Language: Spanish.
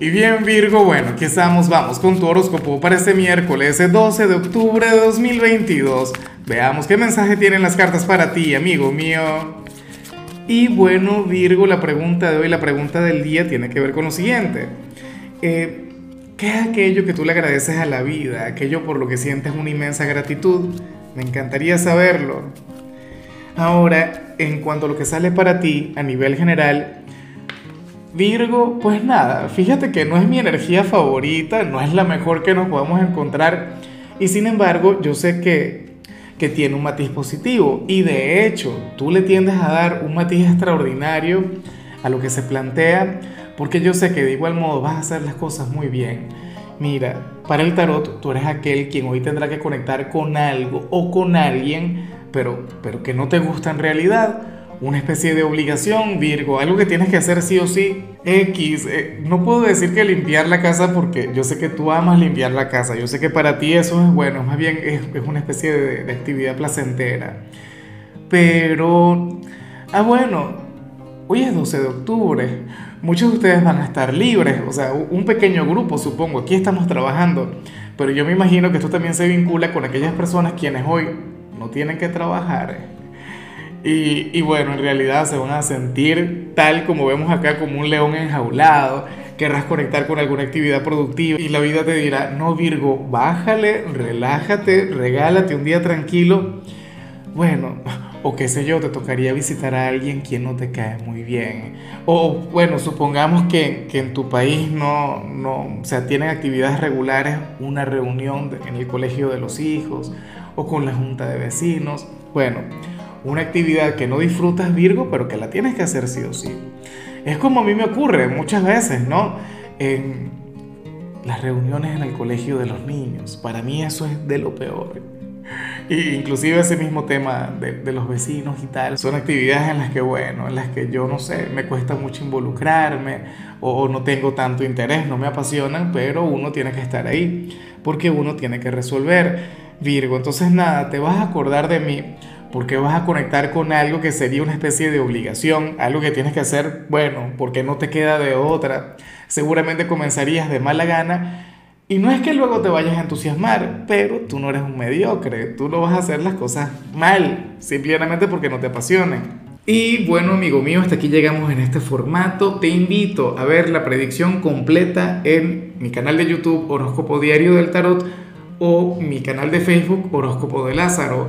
Y bien Virgo, bueno, aquí estamos, vamos con tu horóscopo para este miércoles 12 de octubre de 2022. Veamos qué mensaje tienen las cartas para ti, amigo mío. Y bueno Virgo, la pregunta de hoy, la pregunta del día tiene que ver con lo siguiente. Eh, ¿Qué es aquello que tú le agradeces a la vida? Aquello por lo que sientes una inmensa gratitud. Me encantaría saberlo. Ahora, en cuanto a lo que sale para ti a nivel general, Virgo, pues nada, fíjate que no es mi energía favorita, no es la mejor que nos podamos encontrar y sin embargo yo sé que, que tiene un matiz positivo y de hecho tú le tiendes a dar un matiz extraordinario a lo que se plantea porque yo sé que de igual modo vas a hacer las cosas muy bien. Mira, para el tarot tú eres aquel quien hoy tendrá que conectar con algo o con alguien, pero, pero que no te gusta en realidad una especie de obligación, Virgo, algo que tienes que hacer sí o sí. X, eh, no puedo decir que limpiar la casa porque yo sé que tú amas limpiar la casa, yo sé que para ti eso es bueno, más bien es, una especie de, de, actividad placentera. Pero, ah bueno, hoy es 12 de octubre, muchos de ustedes van a estar libres, o sea, un pequeño grupo supongo, aquí estamos trabajando, pero yo me imagino que esto también se vincula con aquellas personas quienes hoy no tienen que trabajar y, bueno, en realidad se van a sentir tal como vemos acá, como un león enjaulado. Querrás conectar con alguna actividad productiva y la vida te dirá, no Virgo, bájale, relájate, regálate un día tranquilo. Bueno, o qué sé yo, te tocaría visitar a alguien quien no te cae muy bien. O bueno, supongamos que, que en tu país no, no, o sea, tienen actividades regulares, una reunión en el colegio de los hijos o con la junta de vecinos. Bueno, una actividad que no disfrutas Virgo, pero que la tienes que hacer sí o sí. Es como a mí me ocurre muchas veces, ¿no? En las reuniones en el colegio de los niños, para mí eso es de lo peor. Y inclusive ese mismo tema de, los vecinos y tal, son actividades en las que, bueno, en las que yo no sé, me cuesta mucho involucrarme o no tengo tanto interés, no me apasionan, pero uno tiene que estar ahí, porque uno tiene que resolver. Virgo, entonces nada, te vas a acordar de mí porque vas a conectar con algo que sería una especie de obligación, algo que tienes que hacer, bueno, porque no te queda de otra. Seguramente comenzarías de mala gana y no es que luego te vayas a entusiasmar, pero tú no eres un mediocre, tú no vas a hacer las cosas mal, simplemente porque no te apasionen. Y bueno, amigo mío, hasta aquí llegamos en este formato. Te invito a ver la predicción completa en mi canal de YouTube Horóscopo Diario del Tarot o mi canal de Facebook Horóscopo de Lázaro.